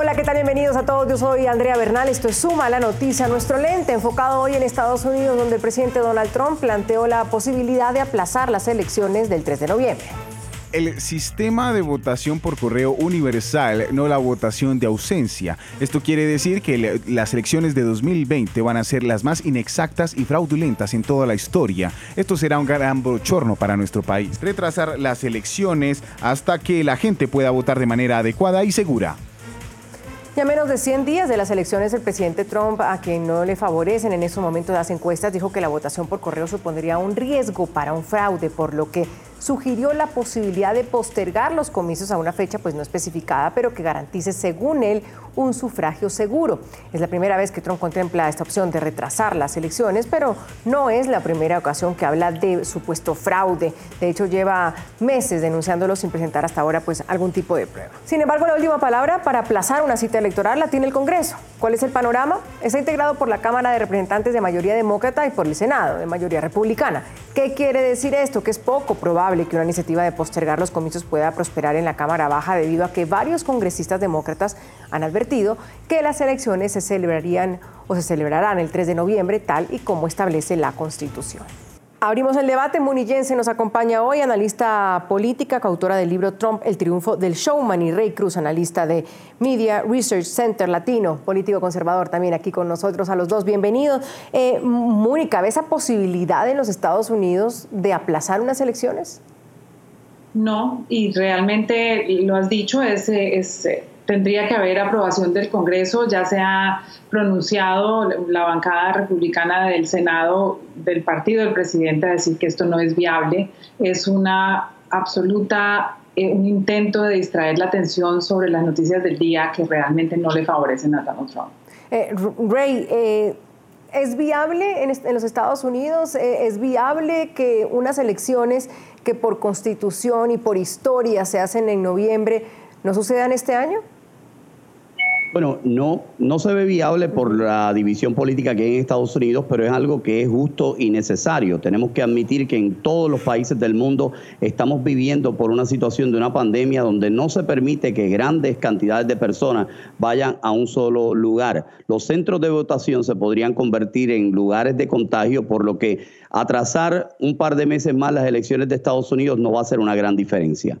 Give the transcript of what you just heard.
Hola, ¿qué tal? Bienvenidos a todos. Yo soy Andrea Bernal. Esto es Suma la Noticia, nuestro lente enfocado hoy en Estados Unidos, donde el presidente Donald Trump planteó la posibilidad de aplazar las elecciones del 3 de noviembre el sistema de votación por correo universal, no la votación de ausencia. Esto quiere decir que las elecciones de 2020 van a ser las más inexactas y fraudulentas en toda la historia. Esto será un gran bochorno para nuestro país. Retrasar las elecciones hasta que la gente pueda votar de manera adecuada y segura. Y a menos de 100 días de las elecciones, el presidente Trump, a quien no le favorecen en estos momentos las encuestas, dijo que la votación por correo supondría un riesgo para un fraude, por lo que sugirió la posibilidad de postergar los comicios a una fecha pues no especificada, pero que garantice, según él, un sufragio seguro. Es la primera vez que Trump contempla esta opción de retrasar las elecciones, pero no es la primera ocasión que habla de supuesto fraude. De hecho, lleva meses denunciándolo sin presentar hasta ahora pues algún tipo de prueba. Sin embargo, la última palabra para aplazar una cita electoral la tiene el Congreso. ¿Cuál es el panorama? Está integrado por la Cámara de Representantes de mayoría demócrata y por el Senado de mayoría republicana. ¿Qué quiere decir esto? Que es poco probable que una iniciativa de postergar los comicios pueda prosperar en la Cámara Baja debido a que varios congresistas demócratas han advertido que las elecciones se celebrarían o se celebrarán el 3 de noviembre tal y como establece la Constitución. Abrimos el debate. Muniyense nos acompaña hoy, analista política, coautora del libro Trump, El triunfo del showman, y Rey Cruz, analista de Media Research Center Latino, político conservador, también aquí con nosotros. A los dos, bienvenidos. Eh, Mónica, ¿ves esa posibilidad en los Estados Unidos de aplazar unas elecciones? No, y realmente lo has dicho, es tendría que haber aprobación del Congreso, ya se ha pronunciado la bancada republicana del Senado del partido del presidente a decir que esto no es viable, es una absoluta eh, un intento de distraer la atención sobre las noticias del día que realmente no le favorecen a Donald Trump. Eh, Ray, eh, ¿es viable en, en, los Estados Unidos? ¿Es viable que unas elecciones que por constitución y por historia se hacen en noviembre no sucedan este año? Bueno, no, no se ve viable por la división política que hay en Estados Unidos, pero es algo que es justo y necesario. Tenemos que admitir que en todos los países del mundo estamos viviendo por una situación de una pandemia donde no se permite que grandes cantidades de personas vayan a un solo lugar. Los centros de votación se podrían convertir en lugares de contagio, por lo que atrasar un par de meses más las elecciones de Estados Unidos no va a hacer una gran diferencia.